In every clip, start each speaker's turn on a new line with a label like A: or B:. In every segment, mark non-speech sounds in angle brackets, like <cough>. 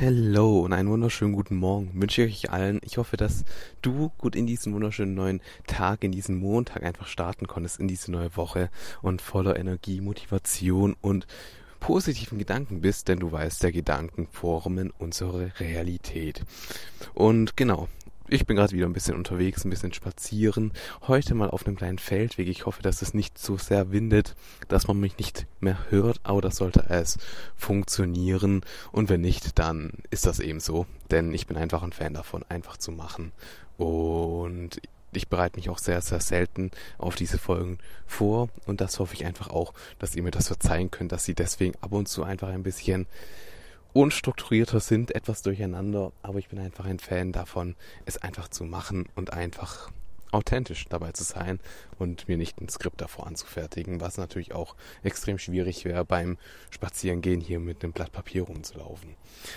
A: Hallo und einen wunderschönen guten Morgen wünsche ich euch allen. Ich hoffe, dass du gut in diesen wunderschönen neuen Tag, in diesen Montag einfach starten konntest, in diese neue Woche und voller Energie, Motivation und positiven Gedanken bist, denn du weißt, der Gedanken formen unsere Realität. Und genau, ich bin gerade wieder ein bisschen unterwegs, ein bisschen spazieren. Heute mal auf einem kleinen Feldweg. Ich hoffe, dass es nicht so sehr windet, dass man mich nicht mehr hört, aber das sollte es funktionieren. Und wenn nicht, dann ist das eben so. Denn ich bin einfach ein Fan davon, einfach zu machen. Und ich bereite mich auch sehr, sehr selten auf diese Folgen vor. Und das hoffe ich einfach auch, dass ihr mir das verzeihen könnt, dass sie deswegen ab und zu einfach ein bisschen unstrukturierter sind, etwas durcheinander, aber ich bin einfach ein Fan davon, es einfach zu machen und einfach authentisch dabei zu sein und mir nicht ein Skript davor anzufertigen, was natürlich auch extrem schwierig wäre beim Spazierengehen hier mit einem Blatt Papier rumzulaufen.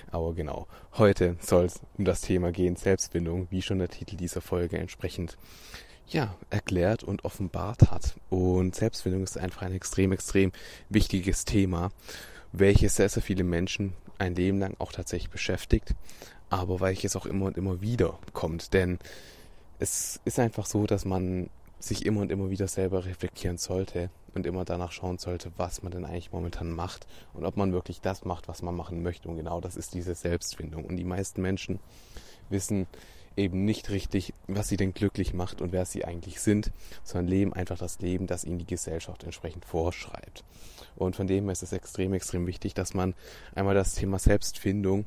A: Aber genau, heute soll es um das Thema gehen, Selbstbindung, wie schon der Titel dieser Folge entsprechend ja, erklärt und offenbart hat. Und Selbstfindung ist einfach ein extrem, extrem wichtiges Thema, welches sehr, sehr viele Menschen ein Leben lang auch tatsächlich beschäftigt, aber weil es auch immer und immer wieder kommt. Denn es ist einfach so, dass man sich immer und immer wieder selber reflektieren sollte und immer danach schauen sollte, was man denn eigentlich momentan macht und ob man wirklich das macht, was man machen möchte. Und genau das ist diese Selbstfindung. Und die meisten Menschen wissen eben nicht richtig, was sie denn glücklich macht und wer sie eigentlich sind, sondern leben einfach das Leben, das ihnen die Gesellschaft entsprechend vorschreibt. Und von dem her ist es extrem, extrem wichtig, dass man einmal das Thema Selbstfindung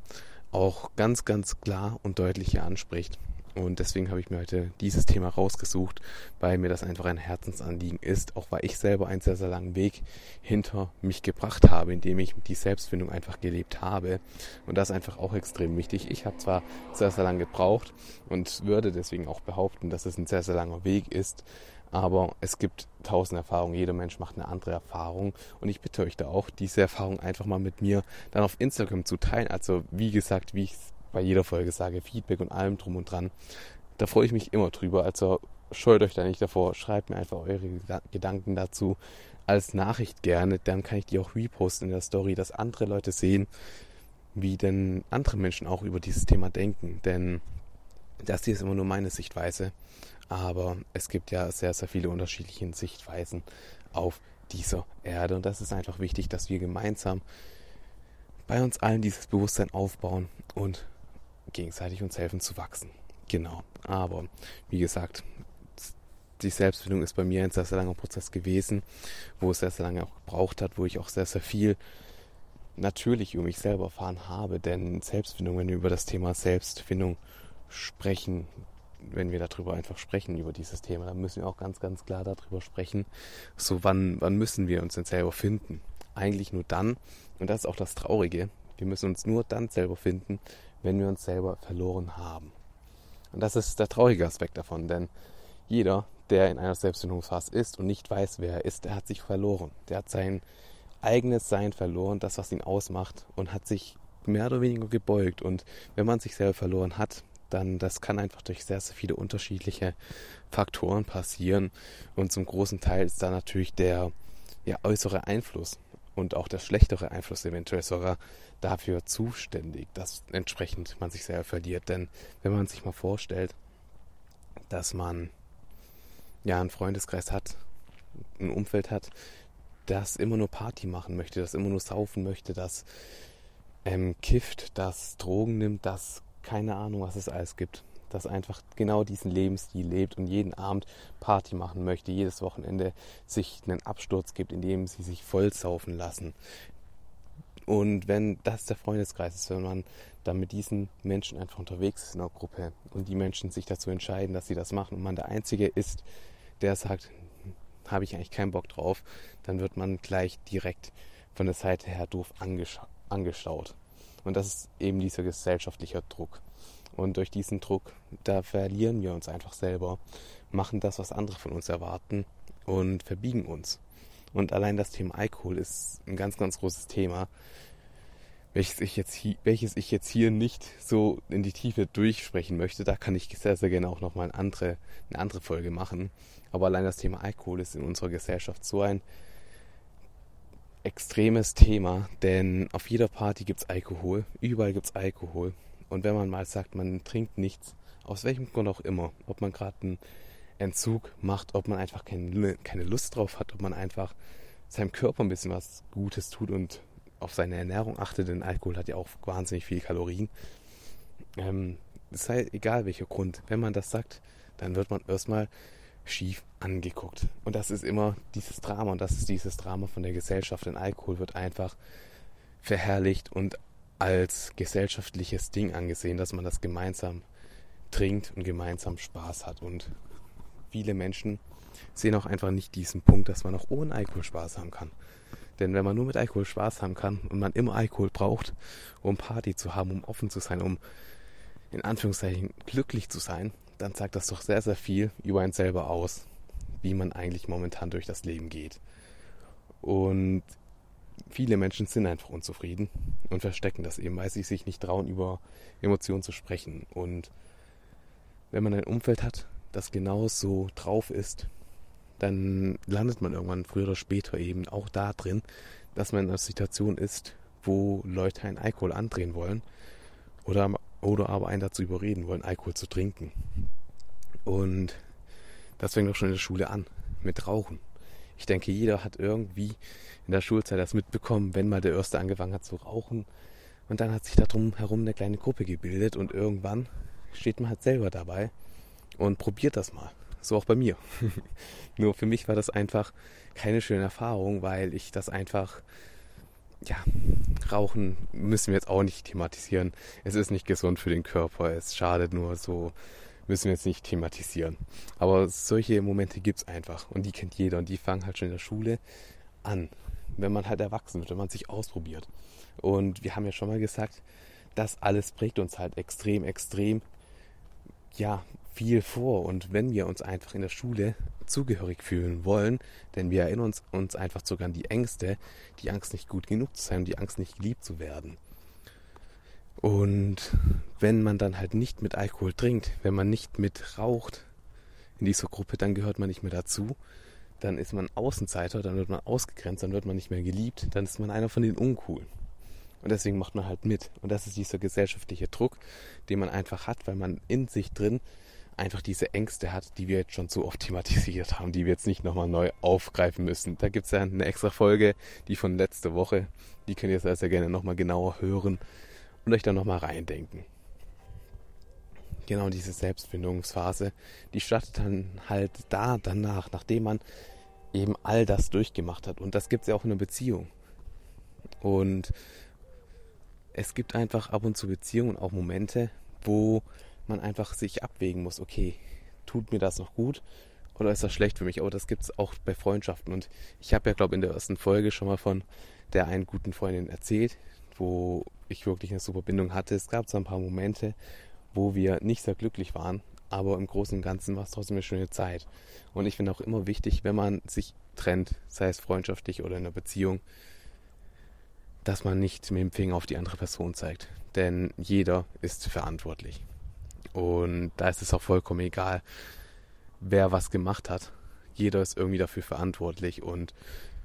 A: auch ganz, ganz klar und deutlich hier anspricht und deswegen habe ich mir heute dieses Thema rausgesucht, weil mir das einfach ein Herzensanliegen ist, auch weil ich selber einen sehr, sehr langen Weg hinter mich gebracht habe, indem ich die Selbstfindung einfach gelebt habe. Und das ist einfach auch extrem wichtig. Ich habe zwar sehr, sehr lange gebraucht und würde deswegen auch behaupten, dass es ein sehr, sehr langer Weg ist, aber es gibt tausend Erfahrungen. Jeder Mensch macht eine andere Erfahrung. Und ich bitte euch da auch, diese Erfahrung einfach mal mit mir dann auf Instagram zu teilen. Also wie gesagt, wie ich es bei jeder Folge sage, Feedback und allem drum und dran. Da freue ich mich immer drüber. Also scheut euch da nicht davor. Schreibt mir einfach eure Gedanken dazu als Nachricht gerne. Dann kann ich die auch reposten in der Story, dass andere Leute sehen, wie denn andere Menschen auch über dieses Thema denken. Denn das hier ist immer nur meine Sichtweise. Aber es gibt ja sehr, sehr viele unterschiedliche Sichtweisen auf dieser Erde. Und das ist einfach wichtig, dass wir gemeinsam bei uns allen dieses Bewusstsein aufbauen und gegenseitig uns helfen zu wachsen. Genau. Aber wie gesagt, die Selbstfindung ist bei mir ein sehr, sehr langer Prozess gewesen, wo es sehr, sehr lange auch gebraucht hat, wo ich auch sehr, sehr viel natürlich über mich selber erfahren habe. Denn Selbstfindung, wenn wir über das Thema Selbstfindung sprechen, wenn wir darüber einfach sprechen, über dieses Thema, dann müssen wir auch ganz, ganz klar darüber sprechen, so wann, wann müssen wir uns denn selber finden? Eigentlich nur dann, und das ist auch das Traurige, wir müssen uns nur dann selber finden, wenn wir uns selber verloren haben. Und das ist der traurige Aspekt davon, denn jeder, der in einer Selbstfindungsphase ist und nicht weiß, wer er ist, der hat sich verloren. Der hat sein eigenes Sein verloren, das, was ihn ausmacht, und hat sich mehr oder weniger gebeugt. Und wenn man sich selber verloren hat, dann das kann einfach durch sehr, sehr viele unterschiedliche Faktoren passieren. Und zum großen Teil ist da natürlich der ja, äußere Einfluss und auch der schlechtere Einfluss eventuell sogar dafür zuständig, dass entsprechend man sich selber verliert. Denn wenn man sich mal vorstellt, dass man ja einen Freundeskreis hat, ein Umfeld hat, das immer nur Party machen möchte, das immer nur saufen möchte, das ähm, kifft, das Drogen nimmt, das keine Ahnung, was es alles gibt, das einfach genau diesen Lebensstil lebt und jeden Abend Party machen möchte, jedes Wochenende sich einen Absturz gibt, indem sie sich vollsaufen lassen. Und wenn das der Freundeskreis ist, wenn man dann mit diesen Menschen einfach unterwegs ist in einer Gruppe und die Menschen sich dazu entscheiden, dass sie das machen und man der Einzige ist, der sagt, habe ich eigentlich keinen Bock drauf, dann wird man gleich direkt von der Seite her doof angeschaut. Und das ist eben dieser gesellschaftliche Druck. Und durch diesen Druck, da verlieren wir uns einfach selber, machen das, was andere von uns erwarten und verbiegen uns. Und allein das Thema Alkohol ist ein ganz, ganz großes Thema, welches ich jetzt hier, welches ich jetzt hier nicht so in die Tiefe durchsprechen möchte. Da kann ich sehr, sehr gerne auch nochmal eine andere, eine andere Folge machen. Aber allein das Thema Alkohol ist in unserer Gesellschaft so ein extremes Thema, denn auf jeder Party gibt es Alkohol, überall gibt es Alkohol. Und wenn man mal sagt, man trinkt nichts, aus welchem Grund auch immer, ob man gerade einen Entzug macht, ob man einfach keine, keine Lust drauf hat, ob man einfach seinem Körper ein bisschen was Gutes tut und auf seine Ernährung achtet, denn Alkohol hat ja auch wahnsinnig viele Kalorien. Ähm, sei egal welcher Grund, wenn man das sagt, dann wird man erstmal schief angeguckt. Und das ist immer dieses Drama und das ist dieses Drama von der Gesellschaft, denn Alkohol wird einfach verherrlicht und als gesellschaftliches Ding angesehen, dass man das gemeinsam trinkt und gemeinsam Spaß hat. Und viele Menschen sehen auch einfach nicht diesen Punkt, dass man auch ohne Alkohol Spaß haben kann. Denn wenn man nur mit Alkohol Spaß haben kann und man immer Alkohol braucht, um Party zu haben, um offen zu sein, um in Anführungszeichen glücklich zu sein, dann sagt das doch sehr, sehr viel über einen selber aus, wie man eigentlich momentan durch das Leben geht. Und viele Menschen sind einfach unzufrieden und verstecken das eben, weil sie sich nicht trauen, über Emotionen zu sprechen. Und wenn man ein Umfeld hat, das genau so drauf ist, dann landet man irgendwann früher oder später eben auch da drin, dass man in einer Situation ist, wo Leute einen Alkohol andrehen wollen oder, oder aber einen dazu überreden wollen, Alkohol zu trinken. Und das fängt auch schon in der Schule an, mit Rauchen. Ich denke, jeder hat irgendwie in der Schulzeit das mitbekommen, wenn mal der Erste angefangen hat zu rauchen. Und dann hat sich da herum eine kleine Gruppe gebildet und irgendwann steht man halt selber dabei und probiert das mal. So auch bei mir. <laughs> Nur für mich war das einfach keine schöne Erfahrung, weil ich das einfach, ja, Rauchen müssen wir jetzt auch nicht thematisieren. Es ist nicht gesund für den Körper, es schadet nur so, müssen wir jetzt nicht thematisieren. Aber solche Momente gibt es einfach und die kennt jeder und die fangen halt schon in der Schule an, wenn man halt erwachsen wird, wenn man sich ausprobiert. Und wir haben ja schon mal gesagt, das alles prägt uns halt extrem, extrem, ja, viel vor. Und wenn wir uns einfach in der Schule zugehörig fühlen wollen, denn wir erinnern uns, uns einfach sogar an die Ängste, die Angst nicht gut genug zu sein, die Angst nicht geliebt zu werden. Und wenn man dann halt nicht mit Alkohol trinkt, wenn man nicht mit raucht in dieser Gruppe, dann gehört man nicht mehr dazu. Dann ist man Außenseiter, dann wird man ausgegrenzt, dann wird man nicht mehr geliebt, dann ist man einer von den Uncoolen. Und deswegen macht man halt mit. Und das ist dieser gesellschaftliche Druck, den man einfach hat, weil man in sich drin einfach diese Ängste hat, die wir jetzt schon so oft <laughs> thematisiert haben, die wir jetzt nicht nochmal neu aufgreifen müssen. Da gibt es ja eine extra Folge, die von letzter Woche, die könnt ihr sehr, sehr gerne nochmal genauer hören und euch da nochmal reindenken. Genau diese Selbstfindungsphase, die startet dann halt da danach, nachdem man eben all das durchgemacht hat. Und das gibt es ja auch in einer Beziehung. Und es gibt einfach ab und zu Beziehungen, auch Momente, wo man einfach sich abwägen muss, okay, tut mir das noch gut oder ist das schlecht für mich? Aber das gibt es auch bei Freundschaften. Und ich habe ja, glaube ich, in der ersten Folge schon mal von der einen guten Freundin erzählt, wo ich wirklich eine super Bindung hatte. Es gab so ein paar Momente, wo wir nicht sehr glücklich waren, aber im Großen und Ganzen war es trotzdem eine schöne Zeit. Und ich finde auch immer wichtig, wenn man sich trennt, sei es freundschaftlich oder in einer Beziehung, dass man nicht mit dem Finger auf die andere Person zeigt. Denn jeder ist verantwortlich. Und da ist es auch vollkommen egal, wer was gemacht hat. Jeder ist irgendwie dafür verantwortlich und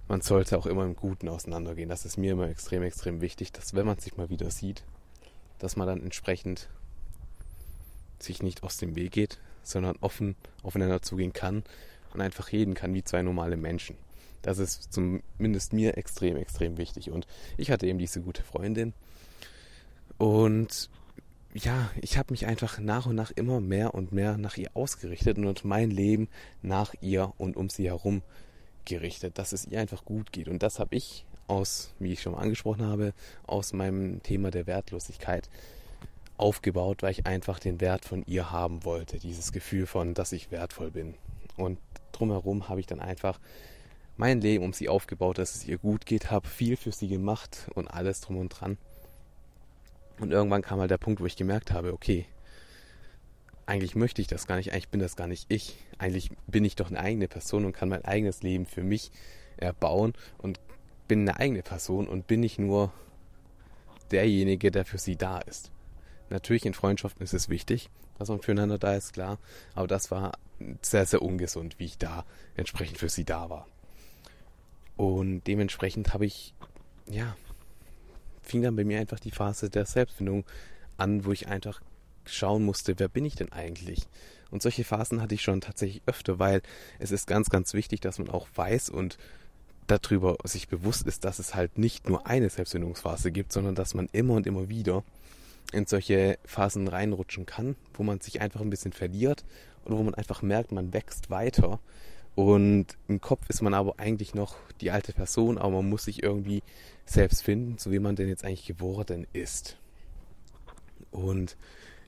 A: man sollte auch immer im Guten auseinandergehen. Das ist mir immer extrem, extrem wichtig, dass wenn man sich mal wieder sieht, dass man dann entsprechend sich nicht aus dem Weg geht, sondern offen aufeinander zugehen kann und einfach reden kann wie zwei normale Menschen. Das ist zumindest mir extrem, extrem wichtig. Und ich hatte eben diese gute Freundin. Und ja, ich habe mich einfach nach und nach immer mehr und mehr nach ihr ausgerichtet und mein Leben nach ihr und um sie herum gerichtet, dass es ihr einfach gut geht. Und das habe ich aus, wie ich schon mal angesprochen habe, aus meinem Thema der Wertlosigkeit aufgebaut, weil ich einfach den Wert von ihr haben wollte. Dieses Gefühl von, dass ich wertvoll bin. Und drumherum habe ich dann einfach mein Leben um sie aufgebaut, dass es ihr gut geht, habe viel für sie gemacht und alles drum und dran. Und irgendwann kam halt der Punkt, wo ich gemerkt habe, okay, eigentlich möchte ich das gar nicht, eigentlich bin das gar nicht ich. Eigentlich bin ich doch eine eigene Person und kann mein eigenes Leben für mich erbauen und bin eine eigene Person und bin nicht nur derjenige, der für sie da ist. Natürlich in Freundschaften ist es wichtig, dass man füreinander da ist, klar. Aber das war sehr, sehr ungesund, wie ich da entsprechend für sie da war. Und dementsprechend habe ich, ja, fing dann bei mir einfach die Phase der Selbstfindung an, wo ich einfach schauen musste, wer bin ich denn eigentlich? Und solche Phasen hatte ich schon tatsächlich öfter, weil es ist ganz, ganz wichtig, dass man auch weiß und darüber sich bewusst ist, dass es halt nicht nur eine Selbstfindungsphase gibt, sondern dass man immer und immer wieder in solche Phasen reinrutschen kann, wo man sich einfach ein bisschen verliert und wo man einfach merkt, man wächst weiter. Und im Kopf ist man aber eigentlich noch die alte Person, aber man muss sich irgendwie selbst finden, so wie man denn jetzt eigentlich geworden ist. Und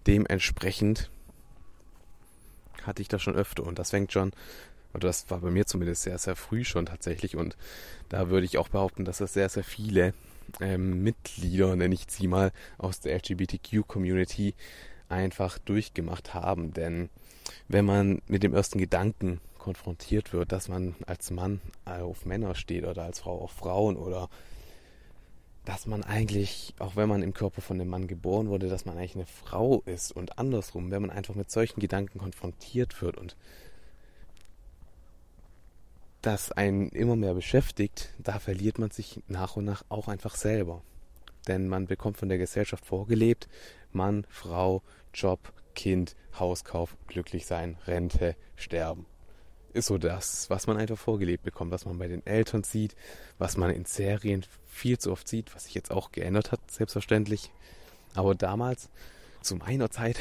A: dementsprechend hatte ich das schon öfter und das fängt schon, oder das war bei mir zumindest sehr, sehr früh schon tatsächlich und da würde ich auch behaupten, dass das sehr, sehr viele ähm, Mitglieder, nenne ich sie mal, aus der LGBTQ-Community einfach durchgemacht haben. Denn wenn man mit dem ersten Gedanken konfrontiert wird, dass man als Mann auf Männer steht oder als Frau auf Frauen oder dass man eigentlich, auch wenn man im Körper von dem Mann geboren wurde, dass man eigentlich eine Frau ist und andersrum, wenn man einfach mit solchen Gedanken konfrontiert wird und das einen immer mehr beschäftigt, da verliert man sich nach und nach auch einfach selber. Denn man bekommt von der Gesellschaft vorgelebt, Mann, Frau, Job, Kind, Hauskauf, glücklich sein, Rente, sterben. Ist so das, was man einfach vorgelebt bekommt, was man bei den Eltern sieht, was man in Serien viel zu oft sieht, was sich jetzt auch geändert hat, selbstverständlich. Aber damals zu meiner Zeit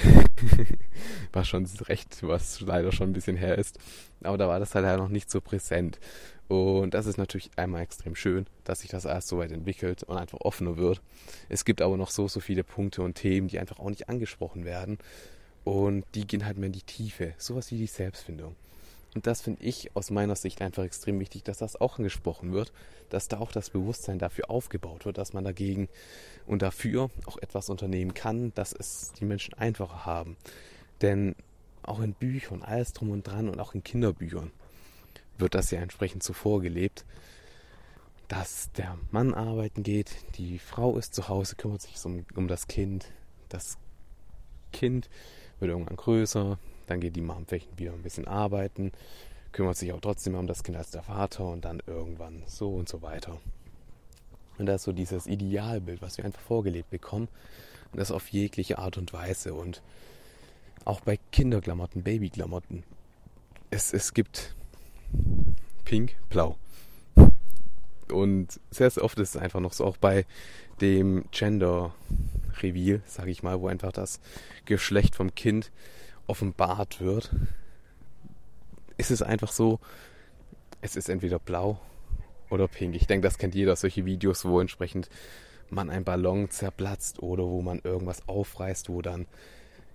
A: <laughs> war schon recht, was leider schon ein bisschen her ist. Aber da war das halt noch nicht so präsent. Und das ist natürlich einmal extrem schön, dass sich das erst so weit entwickelt und einfach offener wird. Es gibt aber noch so, so viele Punkte und Themen, die einfach auch nicht angesprochen werden. Und die gehen halt mehr in die Tiefe. Sowas wie die Selbstfindung. Und das finde ich aus meiner Sicht einfach extrem wichtig, dass das auch angesprochen wird, dass da auch das Bewusstsein dafür aufgebaut wird, dass man dagegen und dafür auch etwas unternehmen kann, dass es die Menschen einfacher haben. Denn auch in Büchern, alles drum und dran und auch in Kinderbüchern wird das ja entsprechend so vorgelebt, dass der Mann arbeiten geht, die Frau ist zu Hause, kümmert sich um, um das Kind, das Kind wird irgendwann größer, dann geht die Mom vielleicht wieder ein bisschen arbeiten, kümmert sich auch trotzdem um das Kind als der Vater und dann irgendwann so und so weiter. Und das ist so dieses Idealbild, was wir einfach vorgelebt bekommen. Und das auf jegliche Art und Weise. Und auch bei Kinderklamotten, Babyklamotten. Es, es gibt pink, blau. Und sehr, sehr oft ist es einfach noch so, auch bei dem Gender Reveal, sage ich mal, wo einfach das Geschlecht vom Kind offenbart wird, ist es einfach so, es ist entweder blau oder pink. Ich denke, das kennt jeder, solche Videos, wo entsprechend man ein Ballon zerplatzt oder wo man irgendwas aufreißt, wo dann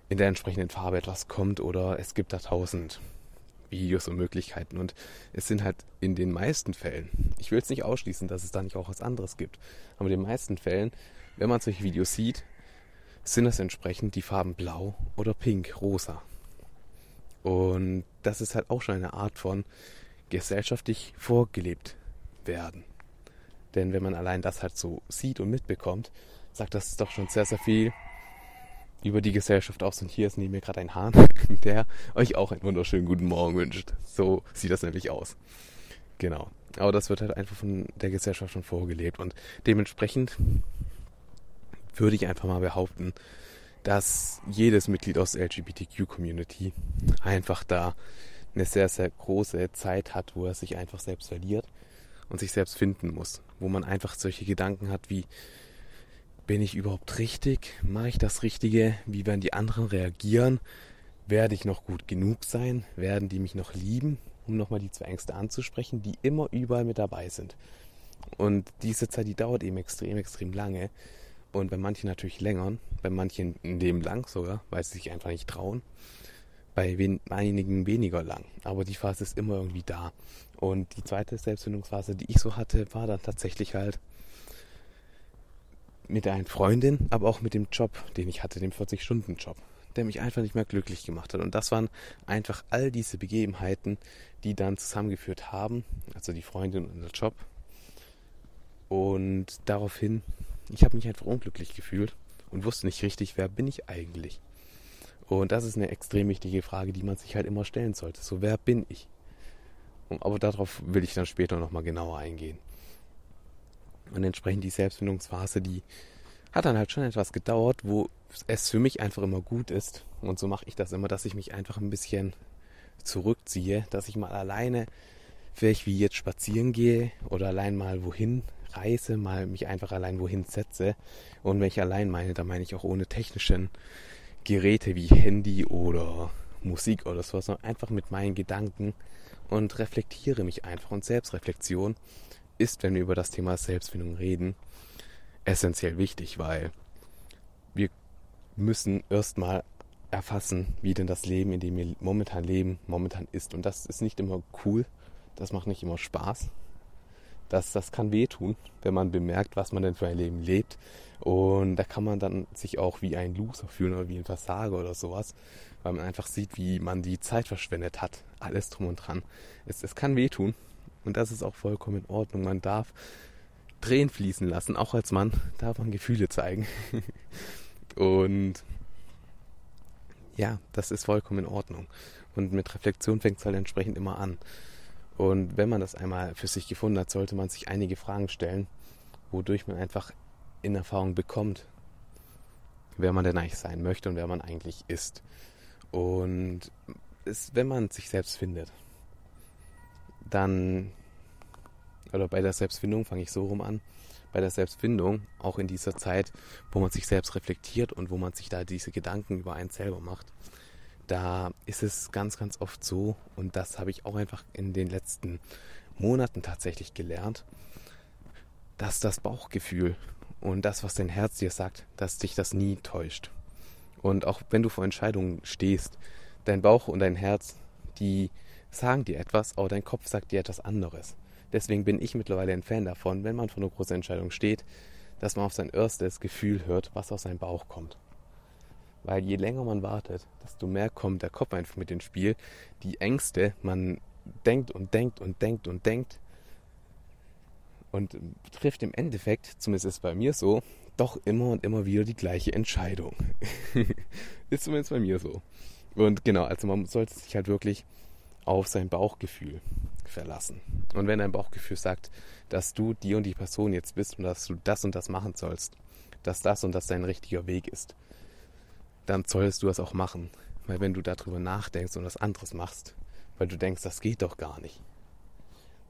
A: in der entsprechenden Farbe etwas kommt oder es gibt da tausend Videos und Möglichkeiten und es sind halt in den meisten Fällen, ich will es nicht ausschließen, dass es da nicht auch was anderes gibt, aber in den meisten Fällen, wenn man solche Videos sieht, sind es entsprechend die Farben blau oder pink, rosa. Und das ist halt auch schon eine Art von gesellschaftlich vorgelebt werden. Denn wenn man allein das halt so sieht und mitbekommt, sagt das doch schon sehr, sehr viel über die Gesellschaft aus. Und hier ist neben mir gerade ein Hahn, <laughs> der euch auch einen wunderschönen guten Morgen wünscht. So sieht das nämlich aus. Genau. Aber das wird halt einfach von der Gesellschaft schon vorgelebt. Und dementsprechend würde ich einfach mal behaupten, dass jedes Mitglied aus der LGBTQ-Community einfach da eine sehr, sehr große Zeit hat, wo er sich einfach selbst verliert und sich selbst finden muss. Wo man einfach solche Gedanken hat wie, bin ich überhaupt richtig? Mache ich das Richtige? Wie werden die anderen reagieren? Werde ich noch gut genug sein? Werden die mich noch lieben? Um nochmal die zwei Ängste anzusprechen, die immer überall mit dabei sind. Und diese Zeit, die dauert eben extrem, extrem lange. Und bei manchen natürlich länger, bei manchen ein Leben lang sogar, weil sie sich einfach nicht trauen. Bei einigen weniger lang. Aber die Phase ist immer irgendwie da. Und die zweite Selbstfindungsphase, die ich so hatte, war dann tatsächlich halt mit einer Freundin, aber auch mit dem Job, den ich hatte, dem 40-Stunden-Job. der mich einfach nicht mehr glücklich gemacht hat. Und das waren einfach all diese Begebenheiten, die dann zusammengeführt haben, also die Freundin und der Job. Und daraufhin, ich habe mich einfach unglücklich gefühlt und wusste nicht richtig, wer bin ich eigentlich. Und das ist eine extrem wichtige Frage, die man sich halt immer stellen sollte. So, wer bin ich? Aber darauf will ich dann später nochmal genauer eingehen. Und entsprechend die Selbstfindungsphase, die hat dann halt schon etwas gedauert, wo es für mich einfach immer gut ist. Und so mache ich das immer, dass ich mich einfach ein bisschen zurückziehe, dass ich mal alleine, vielleicht wie jetzt spazieren gehe oder allein mal wohin reise, mal mich einfach allein wohin setze. Und wenn ich allein meine, dann meine ich auch ohne technischen Geräte wie Handy oder Musik oder sowas, sondern einfach mit meinen Gedanken und reflektiere mich einfach. Und Selbstreflexion ist, wenn wir über das Thema Selbstfindung reden, essentiell wichtig, weil wir müssen erstmal erfassen, wie denn das Leben, in dem wir momentan leben, momentan ist. Und das ist nicht immer cool, das macht nicht immer Spaß. Das, das kann wehtun, wenn man bemerkt, was man denn für ein Leben lebt. Und da kann man dann sich auch wie ein Loser fühlen oder wie ein Versager oder sowas, weil man einfach sieht, wie man die Zeit verschwendet hat. Alles drum und dran. Es, es kann wehtun und das ist auch vollkommen in Ordnung. Man darf Tränen fließen lassen, auch als Mann darf man Gefühle zeigen. <laughs> und ja, das ist vollkommen in Ordnung. Und mit Reflexion fängt es halt entsprechend immer an. Und wenn man das einmal für sich gefunden hat, sollte man sich einige Fragen stellen, wodurch man einfach in Erfahrung bekommt, wer man denn eigentlich sein möchte und wer man eigentlich ist. Und es, wenn man sich selbst findet, dann, oder bei der Selbstfindung fange ich so rum an, bei der Selbstfindung, auch in dieser Zeit, wo man sich selbst reflektiert und wo man sich da diese Gedanken über einen selber macht, da ist es ganz, ganz oft so, und das habe ich auch einfach in den letzten Monaten tatsächlich gelernt, dass das Bauchgefühl und das, was dein Herz dir sagt, dass dich das nie täuscht. Und auch wenn du vor Entscheidungen stehst, dein Bauch und dein Herz, die sagen dir etwas, aber dein Kopf sagt dir etwas anderes. Deswegen bin ich mittlerweile ein Fan davon, wenn man vor einer großen Entscheidung steht, dass man auf sein erstes Gefühl hört, was aus seinem Bauch kommt. Weil je länger man wartet, desto mehr kommt der Kopf einfach mit ins Spiel. Die Ängste, man denkt und denkt und denkt und denkt und trifft im Endeffekt, zumindest ist es bei mir so, doch immer und immer wieder die gleiche Entscheidung. <laughs> ist zumindest bei mir so. Und genau, also man sollte sich halt wirklich auf sein Bauchgefühl verlassen. Und wenn dein Bauchgefühl sagt, dass du die und die Person jetzt bist und dass du das und das machen sollst, dass das und das dein richtiger Weg ist, dann solltest du es auch machen. Weil wenn du darüber nachdenkst und was anderes machst, weil du denkst, das geht doch gar nicht,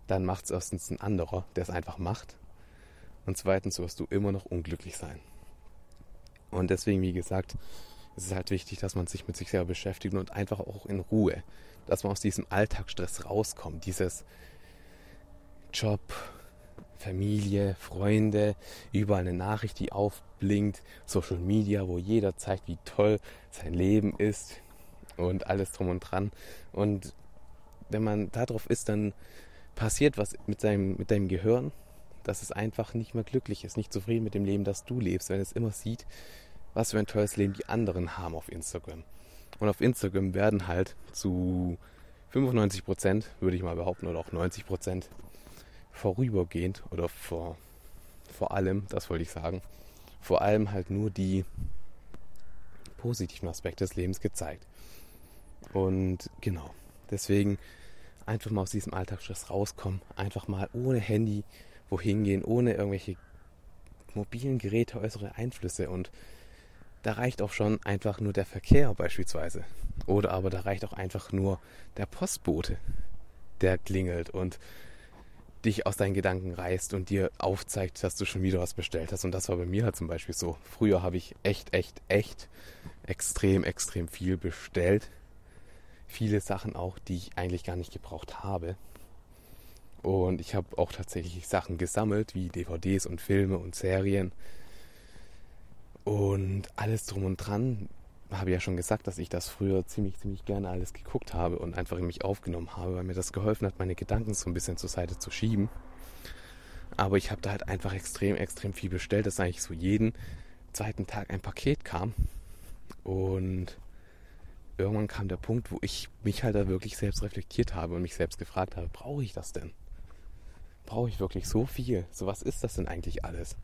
A: dann macht es erstens ein anderer, der es einfach macht. Und zweitens wirst du immer noch unglücklich sein. Und deswegen, wie gesagt, ist es halt wichtig, dass man sich mit sich selber beschäftigt und einfach auch in Ruhe, dass man aus diesem Alltagsstress rauskommt. Dieses Job, Familie, Freunde, überall eine Nachricht, die aufblinkt, Social Media, wo jeder zeigt, wie toll sein Leben ist und alles drum und dran. Und wenn man darauf ist, dann passiert was mit, seinem, mit deinem Gehirn, dass es einfach nicht mehr glücklich ist, nicht zufrieden mit dem Leben, das du lebst, wenn es immer sieht, was für ein tolles Leben die anderen haben auf Instagram. Und auf Instagram werden halt zu 95 Prozent, würde ich mal behaupten, oder auch 90 Prozent vorübergehend oder vor, vor allem, das wollte ich sagen, vor allem halt nur die positiven Aspekte des Lebens gezeigt. Und genau, deswegen einfach mal aus diesem Alltagsstress rauskommen, einfach mal ohne Handy wohin gehen, ohne irgendwelche mobilen Geräte, äußere Einflüsse und da reicht auch schon einfach nur der Verkehr beispielsweise. Oder aber da reicht auch einfach nur der Postbote, der klingelt und dich aus deinen Gedanken reißt und dir aufzeigt, dass du schon wieder was bestellt hast. Und das war bei mir halt zum Beispiel so. Früher habe ich echt, echt, echt extrem, extrem viel bestellt. Viele Sachen auch, die ich eigentlich gar nicht gebraucht habe. Und ich habe auch tatsächlich Sachen gesammelt, wie DVDs und Filme und Serien und alles drum und dran, habe ja schon gesagt, dass ich das früher ziemlich, ziemlich gerne alles geguckt habe und einfach in mich aufgenommen habe, weil mir das geholfen hat, meine Gedanken so ein bisschen zur Seite zu schieben. Aber ich habe da halt einfach extrem, extrem viel bestellt, dass eigentlich so jeden zweiten Tag ein Paket kam. Und irgendwann kam der Punkt, wo ich mich halt da wirklich selbst reflektiert habe und mich selbst gefragt habe, brauche ich das denn? Brauche ich wirklich so viel? So was ist das denn eigentlich alles?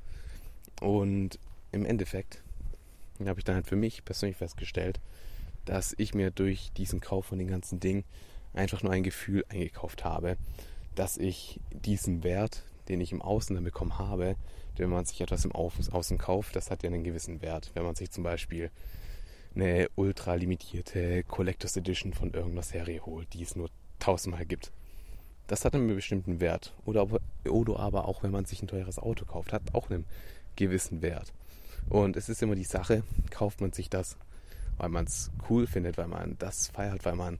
A: Und im Endeffekt habe ich dann halt für mich persönlich festgestellt, dass ich mir durch diesen Kauf von den ganzen Dingen einfach nur ein Gefühl eingekauft habe, dass ich diesen Wert, den ich im Außen dann bekommen habe, wenn man sich etwas im Außen kauft, das hat ja einen gewissen Wert. Wenn man sich zum Beispiel eine ultra limitierte Collectors Edition von irgendeiner Serie holt, die es nur tausendmal gibt. Das hat einen bestimmten Wert. Oder, oder aber auch, wenn man sich ein teures Auto kauft, hat auch einen gewissen Wert. Und es ist immer die Sache, kauft man sich das, weil man es cool findet, weil man das feiert, weil man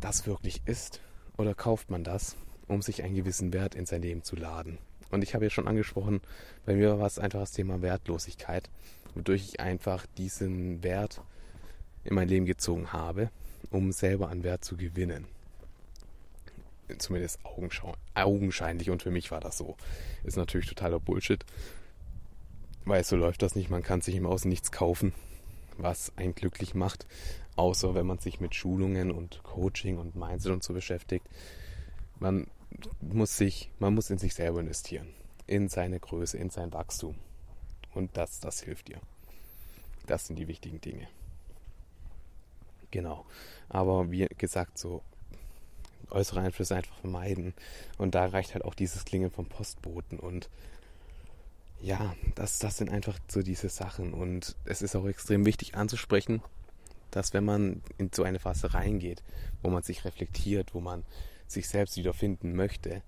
A: das wirklich ist, oder kauft man das, um sich einen gewissen Wert in sein Leben zu laden. Und ich habe ja schon angesprochen, bei mir war es einfach das Thema Wertlosigkeit, wodurch ich einfach diesen Wert in mein Leben gezogen habe, um selber an Wert zu gewinnen. Zumindest augenscheinlich und für mich war das so. Ist natürlich totaler Bullshit, weil so läuft das nicht. Man kann sich im Außen nichts kaufen, was einen glücklich macht, außer wenn man sich mit Schulungen und Coaching und Mindset und so beschäftigt. Man muss sich, man muss in sich selber investieren, in seine Größe, in sein Wachstum. Und das, das hilft dir. Das sind die wichtigen Dinge. Genau. Aber wie gesagt, so äußere Einflüsse einfach vermeiden. Und da reicht halt auch dieses Klingeln vom Postboten und ja, das, das sind einfach so diese Sachen. Und es ist auch extrem wichtig anzusprechen, dass wenn man in so eine Phase reingeht, wo man sich reflektiert, wo man sich selbst wiederfinden möchte,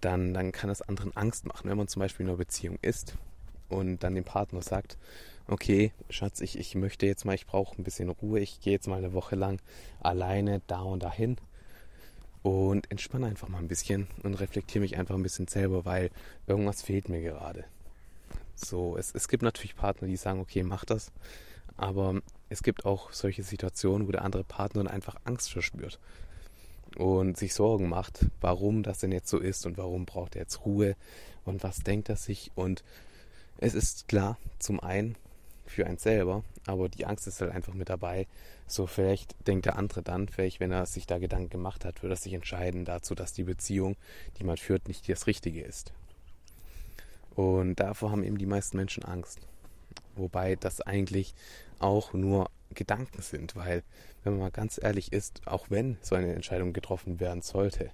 A: dann, dann kann das anderen Angst machen. Wenn man zum Beispiel in einer Beziehung ist und dann dem Partner sagt, okay, Schatz, ich, ich möchte jetzt mal, ich brauche ein bisschen Ruhe, ich gehe jetzt mal eine Woche lang alleine da und dahin und entspanne einfach mal ein bisschen und reflektiere mich einfach ein bisschen selber, weil irgendwas fehlt mir gerade. So, es, es gibt natürlich Partner, die sagen, okay, mach das. Aber es gibt auch solche Situationen, wo der andere Partner dann einfach Angst verspürt und sich Sorgen macht, warum das denn jetzt so ist und warum braucht er jetzt Ruhe und was denkt er sich. Und es ist klar, zum einen für einen selber, aber die Angst ist halt einfach mit dabei. So, vielleicht denkt der andere dann, vielleicht, wenn er sich da Gedanken gemacht hat, würde er sich entscheiden dazu, dass die Beziehung, die man führt, nicht das Richtige ist. Und davor haben eben die meisten Menschen Angst. Wobei das eigentlich auch nur Gedanken sind, weil, wenn man mal ganz ehrlich ist, auch wenn so eine Entscheidung getroffen werden sollte,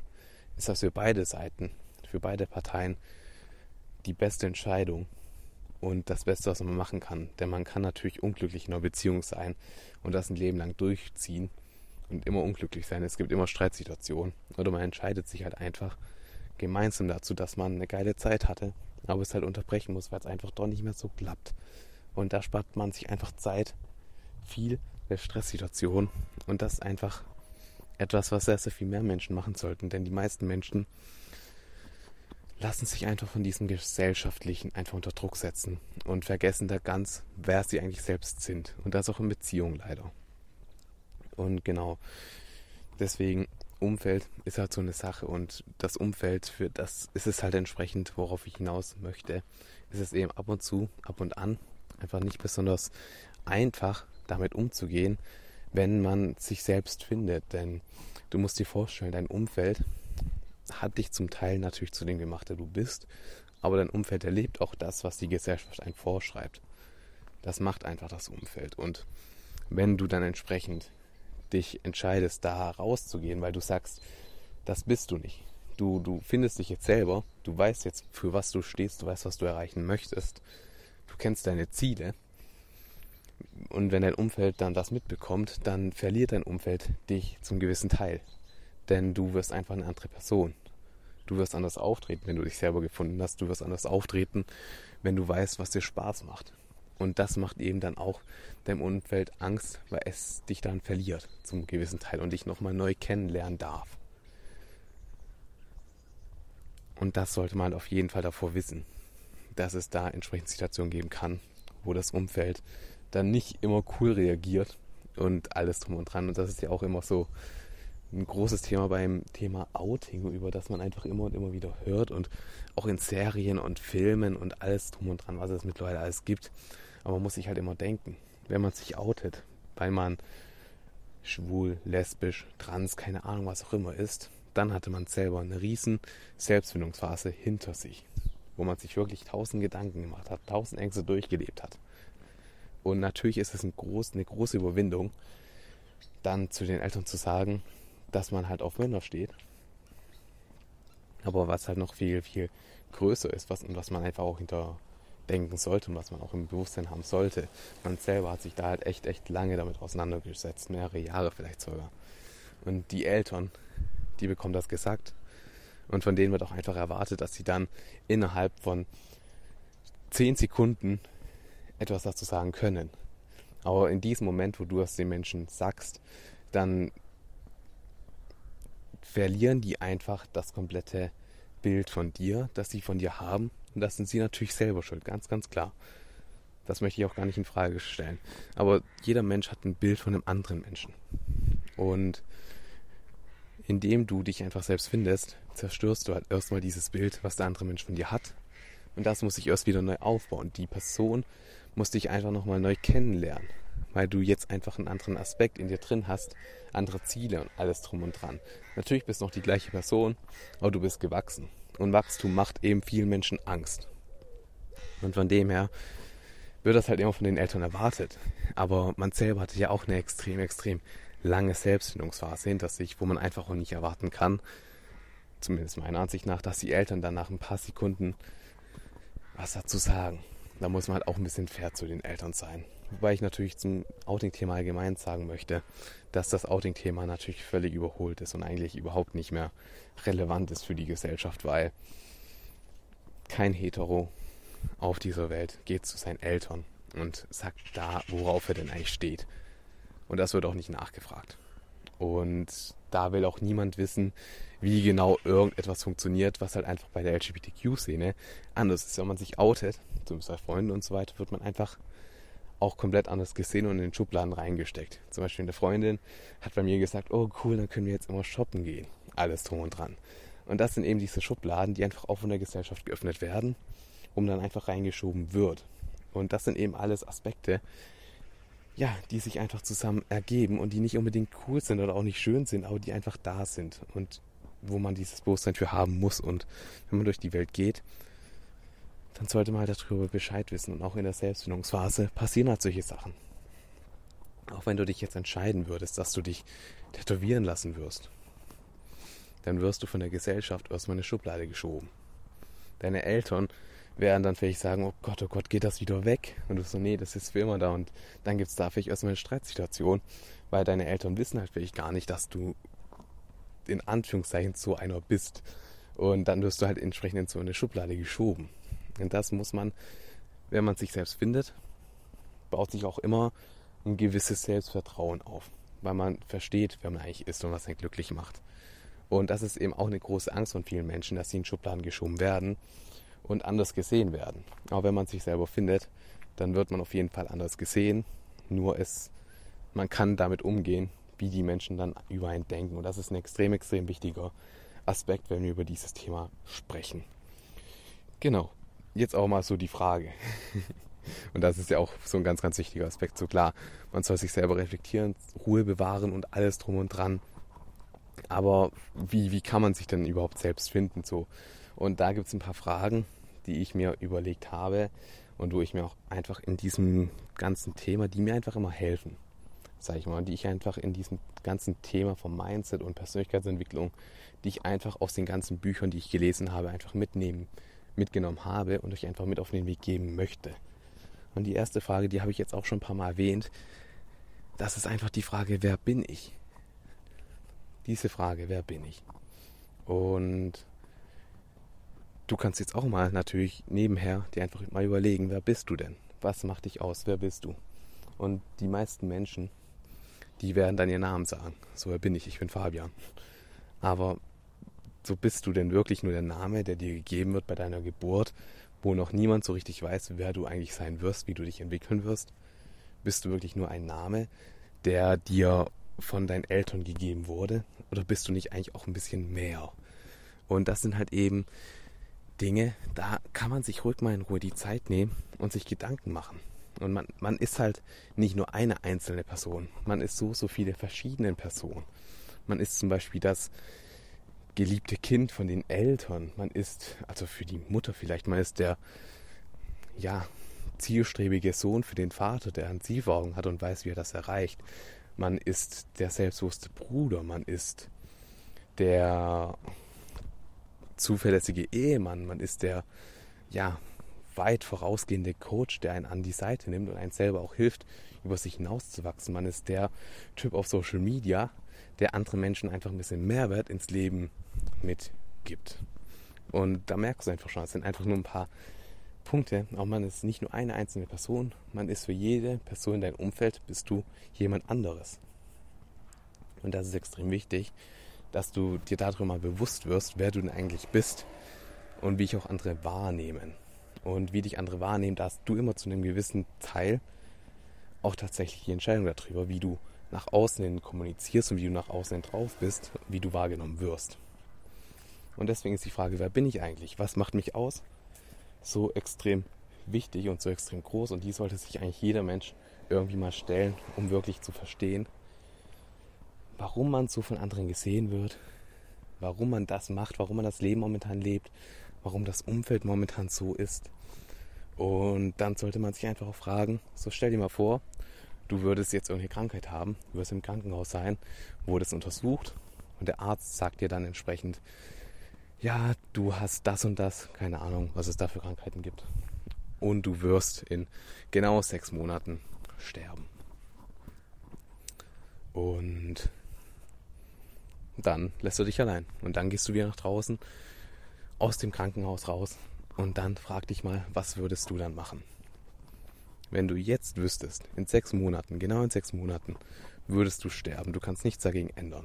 A: ist das für beide Seiten, für beide Parteien die beste Entscheidung und das Beste, was man machen kann. Denn man kann natürlich unglücklich in einer Beziehung sein und das ein Leben lang durchziehen und immer unglücklich sein. Es gibt immer Streitsituationen oder man entscheidet sich halt einfach gemeinsam dazu, dass man eine geile Zeit hatte aber es halt unterbrechen muss, weil es einfach doch nicht mehr so klappt. Und da spart man sich einfach Zeit, viel der Stresssituation. Und das ist einfach etwas, was sehr, sehr viel mehr Menschen machen sollten. Denn die meisten Menschen lassen sich einfach von diesem Gesellschaftlichen einfach unter Druck setzen und vergessen da ganz, wer sie eigentlich selbst sind. Und das auch in Beziehungen leider. Und genau, deswegen Umfeld ist halt so eine Sache und das Umfeld, für das ist es halt entsprechend, worauf ich hinaus möchte, ist es eben ab und zu, ab und an einfach nicht besonders einfach damit umzugehen, wenn man sich selbst findet. Denn du musst dir vorstellen, dein Umfeld hat dich zum Teil natürlich zu dem gemacht, der du bist, aber dein Umfeld erlebt auch das, was die Gesellschaft einem vorschreibt. Das macht einfach das Umfeld. Und wenn du dann entsprechend dich entscheidest, da rauszugehen, weil du sagst, das bist du nicht. Du, du findest dich jetzt selber, du weißt jetzt, für was du stehst, du weißt, was du erreichen möchtest, du kennst deine Ziele. Und wenn dein Umfeld dann das mitbekommt, dann verliert dein Umfeld dich zum gewissen Teil. Denn du wirst einfach eine andere Person. Du wirst anders auftreten, wenn du dich selber gefunden hast. Du wirst anders auftreten, wenn du weißt, was dir Spaß macht. Und das macht eben dann auch deinem Umfeld Angst, weil es dich dann verliert zum gewissen Teil und dich nochmal neu kennenlernen darf. Und das sollte man auf jeden Fall davor wissen, dass es da entsprechend Situationen geben kann, wo das Umfeld dann nicht immer cool reagiert und alles drum und dran. Und das ist ja auch immer so ein großes Thema beim Thema Outing, über das man einfach immer und immer wieder hört und auch in Serien und Filmen und alles drum und dran, was es mittlerweile alles gibt. Aber man muss sich halt immer denken, wenn man sich outet, weil man schwul, lesbisch, trans, keine Ahnung, was auch immer ist, dann hatte man selber eine riesen Selbstfindungsphase hinter sich, wo man sich wirklich tausend Gedanken gemacht hat, tausend Ängste durchgelebt hat. Und natürlich ist es ein groß, eine große Überwindung, dann zu den Eltern zu sagen, dass man halt auf Männer steht. Aber was halt noch viel, viel größer ist was, und was man einfach auch hinterdenken sollte und was man auch im Bewusstsein haben sollte. Man selber hat sich da halt echt, echt lange damit auseinandergesetzt, mehrere Jahre vielleicht sogar. Und die Eltern, die bekommen das gesagt. Und von denen wird auch einfach erwartet, dass sie dann innerhalb von zehn Sekunden etwas dazu sagen können. Aber in diesem Moment, wo du es den Menschen sagst, dann verlieren die einfach das komplette Bild von dir, das sie von dir haben. Und das sind sie natürlich selber schuld, ganz, ganz klar. Das möchte ich auch gar nicht in Frage stellen. Aber jeder Mensch hat ein Bild von einem anderen Menschen. Und indem du dich einfach selbst findest, zerstörst du halt erstmal dieses Bild, was der andere Mensch von dir hat. Und das muss sich erst wieder neu aufbauen. Die Person muss dich einfach nochmal neu kennenlernen, weil du jetzt einfach einen anderen Aspekt in dir drin hast, andere Ziele und alles drum und dran. Natürlich bist du noch die gleiche Person, aber du bist gewachsen. Und Wachstum macht eben vielen Menschen Angst. Und von dem her wird das halt immer von den Eltern erwartet. Aber man selber hatte ja auch eine extrem, extrem lange Selbstfindungsphase hinter sich, wo man einfach auch nicht erwarten kann, zumindest meiner Ansicht nach, dass die Eltern dann nach ein paar Sekunden was dazu sagen da muss man halt auch ein bisschen fair zu den Eltern sein. Wobei ich natürlich zum Outing-Thema allgemein sagen möchte, dass das Outing-Thema natürlich völlig überholt ist und eigentlich überhaupt nicht mehr relevant ist für die Gesellschaft, weil kein Hetero auf dieser Welt geht zu seinen Eltern und sagt da, worauf er denn eigentlich steht. Und das wird auch nicht nachgefragt. Und da will auch niemand wissen, wie genau irgendetwas funktioniert, was halt einfach bei der LGBTQ-Szene anders ist. Wenn man sich outet, zumindest bei Freunden und so weiter, wird man einfach auch komplett anders gesehen und in den Schubladen reingesteckt. Zum Beispiel eine Freundin hat bei mir gesagt, oh cool, dann können wir jetzt immer shoppen gehen. Alles drum und dran. Und das sind eben diese Schubladen, die einfach auch von der Gesellschaft geöffnet werden, um dann einfach reingeschoben wird. Und das sind eben alles Aspekte, ja, die sich einfach zusammen ergeben und die nicht unbedingt cool sind oder auch nicht schön sind, aber die einfach da sind und wo man dieses Bewusstsein für haben muss. Und wenn man durch die Welt geht, dann sollte man halt darüber Bescheid wissen. Und auch in der Selbstfindungsphase passieren halt solche Sachen. Auch wenn du dich jetzt entscheiden würdest, dass du dich tätowieren lassen wirst, dann wirst du von der Gesellschaft erstmal eine Schublade geschoben. Deine Eltern werden dann vielleicht sagen, oh Gott, oh Gott, geht das wieder weg? Und du so, nee, das ist für immer da. Und dann gibt es da vielleicht erstmal eine Streitsituation, weil deine Eltern wissen halt vielleicht gar nicht, dass du in Anführungszeichen so einer bist. Und dann wirst du halt entsprechend in so eine Schublade geschoben. Und das muss man, wenn man sich selbst findet, baut sich auch immer ein gewisses Selbstvertrauen auf, weil man versteht, wer man eigentlich ist und was einen glücklich macht. Und das ist eben auch eine große Angst von vielen Menschen, dass sie in Schubladen geschoben werden und anders gesehen werden. Aber wenn man sich selber findet, dann wird man auf jeden Fall anders gesehen. Nur es, man kann damit umgehen, wie die Menschen dann über einen denken. Und das ist ein extrem, extrem wichtiger Aspekt, wenn wir über dieses Thema sprechen. Genau. Jetzt auch mal so die Frage. <laughs> Und das ist ja auch so ein ganz, ganz wichtiger Aspekt. So klar, man soll sich selber reflektieren, Ruhe bewahren und alles drum und dran. Aber wie, wie kann man sich denn überhaupt selbst finden? So? Und da gibt es ein paar Fragen, die ich mir überlegt habe und wo ich mir auch einfach in diesem ganzen Thema, die mir einfach immer helfen, sage ich mal, die ich einfach in diesem ganzen Thema vom Mindset und Persönlichkeitsentwicklung, die ich einfach aus den ganzen Büchern, die ich gelesen habe, einfach mitnehmen, mitgenommen habe und euch einfach mit auf den Weg geben möchte. Und die erste Frage, die habe ich jetzt auch schon ein paar Mal erwähnt, das ist einfach die Frage, wer bin ich? Diese Frage, wer bin ich? Und du kannst jetzt auch mal natürlich nebenher dir einfach mal überlegen, wer bist du denn? Was macht dich aus? Wer bist du? Und die meisten Menschen, die werden dann ihren Namen sagen. So, wer bin ich? Ich bin Fabian. Aber so bist du denn wirklich nur der Name, der dir gegeben wird bei deiner Geburt, wo noch niemand so richtig weiß, wer du eigentlich sein wirst, wie du dich entwickeln wirst? Bist du wirklich nur ein Name, der dir von deinen Eltern gegeben wurde? Oder bist du nicht eigentlich auch ein bisschen mehr? Und das sind halt eben Dinge, da kann man sich ruhig mal in Ruhe die Zeit nehmen und sich Gedanken machen. Und man, man ist halt nicht nur eine einzelne Person. Man ist so, so viele verschiedene Personen. Man ist zum Beispiel das geliebte Kind von den Eltern. Man ist, also für die Mutter vielleicht, man ist der, ja, zielstrebige Sohn für den Vater, der an sie Augen hat und weiß, wie er das erreicht. Man ist der selbstbewusste Bruder. Man ist der zuverlässige Ehemann. Man ist der, ja, weit vorausgehende Coach, der einen an die Seite nimmt und einen selber auch hilft, über sich hinauszuwachsen. Man ist der Typ auf Social Media, der anderen Menschen einfach ein bisschen Mehrwert ins Leben mitgibt. Und da merkst du einfach schon, es sind einfach nur ein paar Punkte. Auch man ist nicht nur eine einzelne Person, man ist für jede Person in deinem Umfeld, bist du jemand anderes. Und das ist extrem wichtig, dass du dir darüber mal bewusst wirst, wer du denn eigentlich bist und wie ich auch andere wahrnehmen und wie dich andere wahrnehmen, da hast du immer zu einem gewissen Teil auch tatsächlich die Entscheidung darüber, wie du nach außen hin kommunizierst und wie du nach außen hin drauf bist, wie du wahrgenommen wirst. Und deswegen ist die Frage, wer bin ich eigentlich? Was macht mich aus? So extrem wichtig und so extrem groß und die sollte sich eigentlich jeder Mensch irgendwie mal stellen, um wirklich zu verstehen, warum man so von anderen gesehen wird, warum man das macht, warum man das Leben momentan lebt, warum das Umfeld momentan so ist. Und dann sollte man sich einfach auch fragen, so stell dir mal vor, du würdest jetzt irgendeine Krankheit haben, du wirst im Krankenhaus sein, wurdest untersucht und der Arzt sagt dir dann entsprechend, ja, du hast das und das, keine Ahnung, was es da für Krankheiten gibt. Und du wirst in genau sechs Monaten sterben. Und dann lässt du dich allein. Und dann gehst du wieder nach draußen aus dem Krankenhaus raus und dann frag dich mal, was würdest du dann machen? Wenn du jetzt wüsstest, in sechs Monaten, genau in sechs Monaten, würdest du sterben, du kannst nichts dagegen ändern.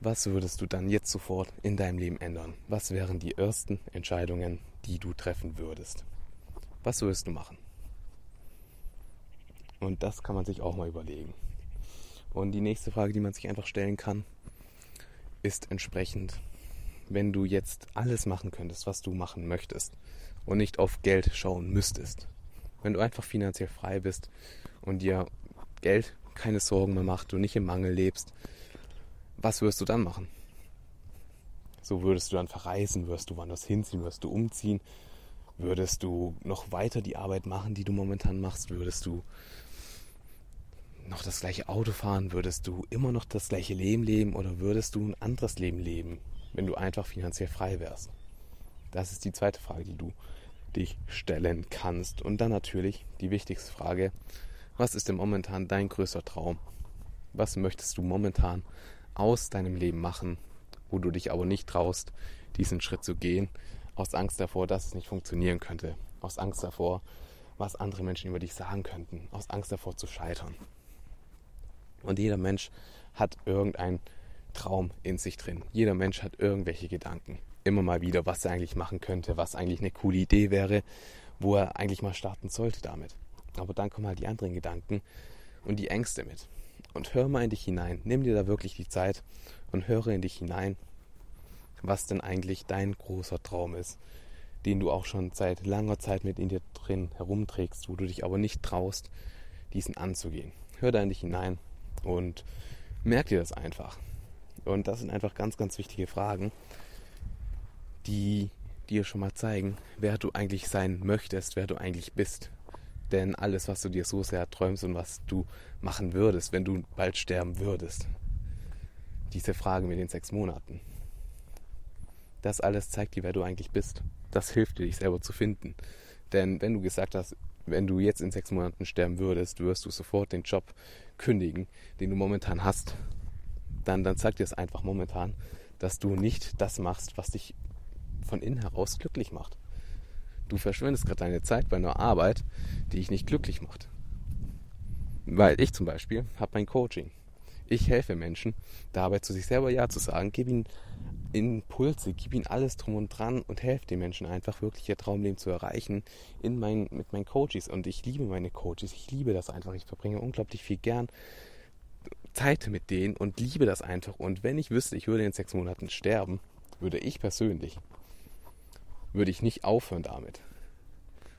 A: Was würdest du dann jetzt sofort in deinem Leben ändern? Was wären die ersten Entscheidungen, die du treffen würdest? Was würdest du machen? Und das kann man sich auch mal überlegen. Und die nächste Frage, die man sich einfach stellen kann, ist entsprechend, wenn du jetzt alles machen könntest, was du machen möchtest und nicht auf Geld schauen müsstest. Wenn du einfach finanziell frei bist und dir Geld keine Sorgen mehr macht, du nicht im Mangel lebst, was wirst du dann machen? So würdest du dann verreisen, wirst du woanders hinziehen, wirst du umziehen, würdest du noch weiter die Arbeit machen, die du momentan machst, würdest du noch das gleiche Auto fahren, würdest du immer noch das gleiche Leben leben oder würdest du ein anderes Leben leben? Wenn du einfach finanziell frei wärst? Das ist die zweite Frage, die du dich stellen kannst. Und dann natürlich die wichtigste Frage, was ist denn momentan dein größter Traum? Was möchtest du momentan aus deinem Leben machen, wo du dich aber nicht traust, diesen Schritt zu gehen, aus Angst davor, dass es nicht funktionieren könnte, aus Angst davor, was andere Menschen über dich sagen könnten, aus Angst davor zu scheitern. Und jeder Mensch hat irgendein Traum in sich drin. Jeder Mensch hat irgendwelche Gedanken. Immer mal wieder, was er eigentlich machen könnte, was eigentlich eine coole Idee wäre, wo er eigentlich mal starten sollte damit. Aber dann kommen halt die anderen Gedanken und die Ängste mit. Und hör mal in dich hinein. Nimm dir da wirklich die Zeit und höre in dich hinein, was denn eigentlich dein großer Traum ist, den du auch schon seit langer Zeit mit in dir drin herumträgst, wo du dich aber nicht traust, diesen anzugehen. Hör da in dich hinein und merk dir das einfach. Und das sind einfach ganz, ganz wichtige Fragen, die dir schon mal zeigen, wer du eigentlich sein möchtest, wer du eigentlich bist. Denn alles, was du dir so sehr träumst und was du machen würdest, wenn du bald sterben würdest, diese Frage mit den sechs Monaten, das alles zeigt dir, wer du eigentlich bist. Das hilft dir, dich selber zu finden. Denn wenn du gesagt hast, wenn du jetzt in sechs Monaten sterben würdest, wirst du sofort den Job kündigen, den du momentan hast dann, dann zeigt dir es einfach momentan, dass du nicht das machst, was dich von innen heraus glücklich macht. Du verschwendest gerade deine Zeit bei einer Arbeit, die dich nicht glücklich macht. Weil ich zum Beispiel habe mein Coaching. Ich helfe Menschen, dabei zu sich selber Ja zu sagen, gebe ihnen Impulse, gebe ihnen alles drum und dran und helfe den Menschen einfach wirklich ihr Traumleben zu erreichen in mein, mit meinen Coaches. Und ich liebe meine Coaches, ich liebe das einfach. Ich verbringe unglaublich viel gern Zeit mit denen und liebe das einfach. Und wenn ich wüsste, ich würde in sechs Monaten sterben, würde ich persönlich, würde ich nicht aufhören damit.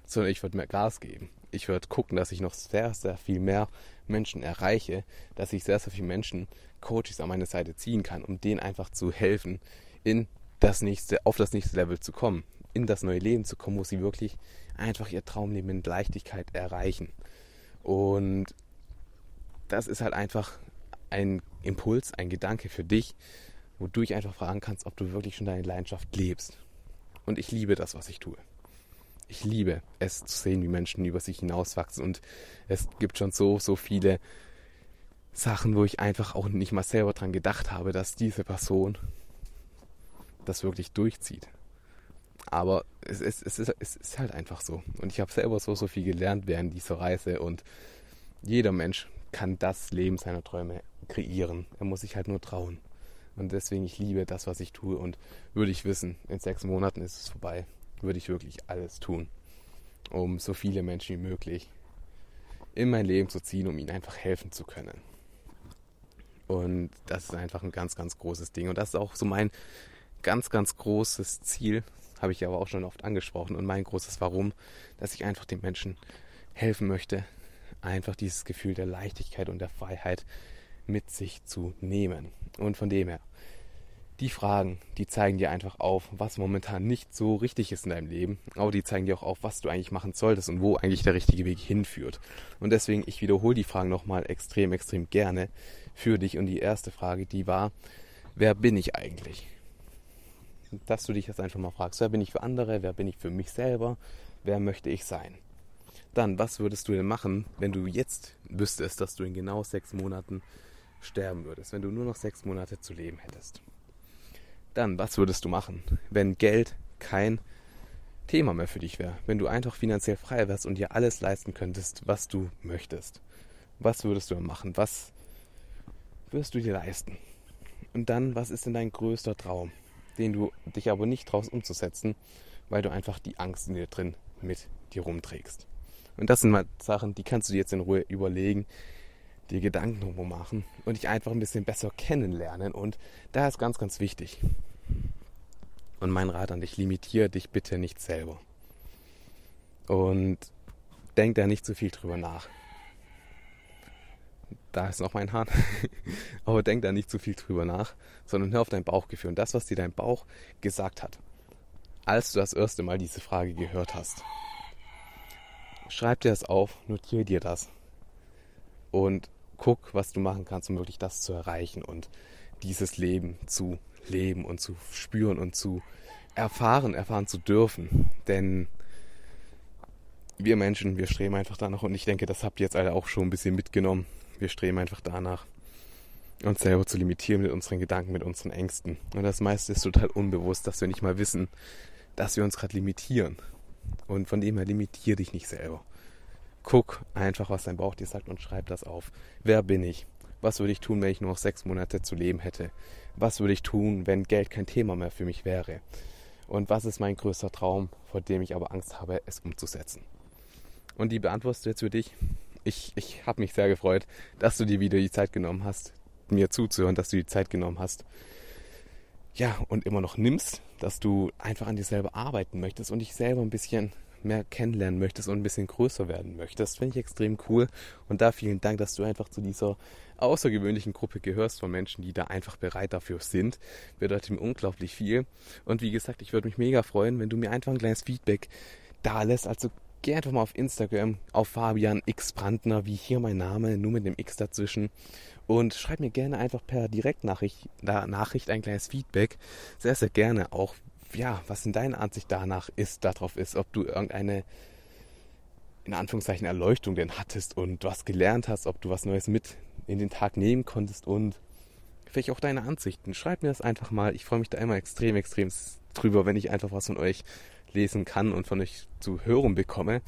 A: sondern ich würde mehr Gas geben. Ich würde gucken, dass ich noch sehr, sehr viel mehr Menschen erreiche, dass ich sehr, sehr viele Menschen, Coaches an meine Seite ziehen kann, um denen einfach zu helfen, in das nächste, auf das nächste Level zu kommen, in das neue Leben zu kommen, wo sie wirklich einfach ihr Traumleben in Leichtigkeit erreichen. Und das ist halt einfach ein Impuls, ein Gedanke für dich, wo du dich einfach fragen kannst, ob du wirklich schon deine Leidenschaft lebst. Und ich liebe das, was ich tue. Ich liebe es zu sehen, wie Menschen über sich hinauswachsen. Und es gibt schon so, so viele Sachen, wo ich einfach auch nicht mal selber dran gedacht habe, dass diese Person das wirklich durchzieht. Aber es, es, es, ist, es ist halt einfach so. Und ich habe selber so, so viel gelernt während dieser Reise. Und jeder Mensch kann das Leben seiner Träume kreieren. Er muss sich halt nur trauen. Und deswegen, ich liebe das, was ich tue. Und würde ich wissen, in sechs Monaten ist es vorbei, würde ich wirklich alles tun, um so viele Menschen wie möglich in mein Leben zu ziehen, um ihnen einfach helfen zu können. Und das ist einfach ein ganz, ganz großes Ding. Und das ist auch so mein ganz, ganz großes Ziel, habe ich aber auch schon oft angesprochen. Und mein großes Warum, dass ich einfach den Menschen helfen möchte, einfach dieses Gefühl der Leichtigkeit und der Freiheit mit sich zu nehmen. Und von dem her, die Fragen, die zeigen dir einfach auf, was momentan nicht so richtig ist in deinem Leben, aber die zeigen dir auch auf, was du eigentlich machen solltest und wo eigentlich der richtige Weg hinführt. Und deswegen, ich wiederhole die Fragen nochmal extrem, extrem gerne für dich. Und die erste Frage, die war, wer bin ich eigentlich? Dass du dich jetzt einfach mal fragst, wer bin ich für andere, wer bin ich für mich selber, wer möchte ich sein? Dann, was würdest du denn machen, wenn du jetzt wüsstest, dass du in genau sechs Monaten sterben würdest, wenn du nur noch sechs Monate zu leben hättest? Dann, was würdest du machen, wenn Geld kein Thema mehr für dich wäre? Wenn du einfach finanziell frei wärst und dir alles leisten könntest, was du möchtest? Was würdest du machen? Was wirst du dir leisten? Und dann, was ist denn dein größter Traum, den du dich aber nicht traust umzusetzen, weil du einfach die Angst in dir drin mit dir rumträgst? Und das sind mal Sachen, die kannst du dir jetzt in Ruhe überlegen, dir Gedanken drum machen und dich einfach ein bisschen besser kennenlernen. Und da ist ganz, ganz wichtig. Und mein Rat an dich, limitiere dich bitte nicht selber. Und denk da nicht zu viel drüber nach. Da ist noch mein Hahn. <laughs> Aber denk da nicht zu viel drüber nach, sondern hör auf dein Bauchgefühl und das, was dir dein Bauch gesagt hat, als du das erste Mal diese Frage gehört hast. Schreib dir das auf, notiere dir das und guck, was du machen kannst, um wirklich das zu erreichen und dieses Leben zu leben und zu spüren und zu erfahren, erfahren zu dürfen. Denn wir Menschen, wir streben einfach danach und ich denke, das habt ihr jetzt alle auch schon ein bisschen mitgenommen. Wir streben einfach danach, uns selber zu limitieren mit unseren Gedanken, mit unseren Ängsten. Und das meiste ist total unbewusst, dass wir nicht mal wissen, dass wir uns gerade limitieren. Und von dem her limitier dich nicht selber. Guck einfach, was dein Bauch dir sagt und schreib das auf. Wer bin ich? Was würde ich tun, wenn ich nur noch sechs Monate zu leben hätte? Was würde ich tun, wenn Geld kein Thema mehr für mich wäre? Und was ist mein größter Traum, vor dem ich aber Angst habe, es umzusetzen? Und die beantwortest du jetzt für dich. Ich, ich habe mich sehr gefreut, dass du dir wieder die Zeit genommen hast, mir zuzuhören, dass du die Zeit genommen hast. Ja, und immer noch nimmst, dass du einfach an dir selber arbeiten möchtest und dich selber ein bisschen mehr kennenlernen möchtest und ein bisschen größer werden möchtest. Finde ich extrem cool. Und da vielen Dank, dass du einfach zu dieser außergewöhnlichen Gruppe gehörst von Menschen, die da einfach bereit dafür sind. Bedeutet mir unglaublich viel. Und wie gesagt, ich würde mich mega freuen, wenn du mir einfach ein kleines Feedback da lässt. Also geh einfach mal auf Instagram auf Fabian X Brandner, wie hier mein Name, nur mit dem X dazwischen. Und schreib mir gerne einfach per Direktnachricht Nachricht ein kleines Feedback. Sehr, sehr gerne auch, ja, was in deiner Ansicht danach ist, darauf ist, ob du irgendeine in Anführungszeichen Erleuchtung denn hattest und was gelernt hast, ob du was Neues mit in den Tag nehmen konntest und vielleicht auch deine Ansichten. Schreib mir das einfach mal. Ich freue mich da immer extrem, extrem drüber, wenn ich einfach was von euch lesen kann und von euch zu hören bekomme.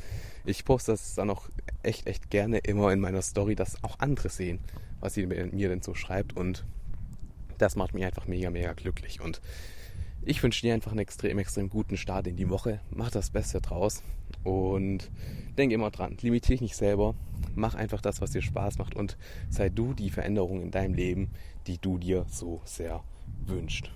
A: Ich poste das dann auch echt, echt gerne immer in meiner Story, dass auch andere sehen, was ihr mir denn so schreibt und das macht mich einfach mega, mega glücklich und ich wünsche dir einfach einen extrem, extrem guten Start in die Woche. Mach das Beste draus und denk immer dran, limitiere dich nicht selber. Mach einfach das, was dir Spaß macht und sei du die Veränderung in deinem Leben, die du dir so sehr wünschst.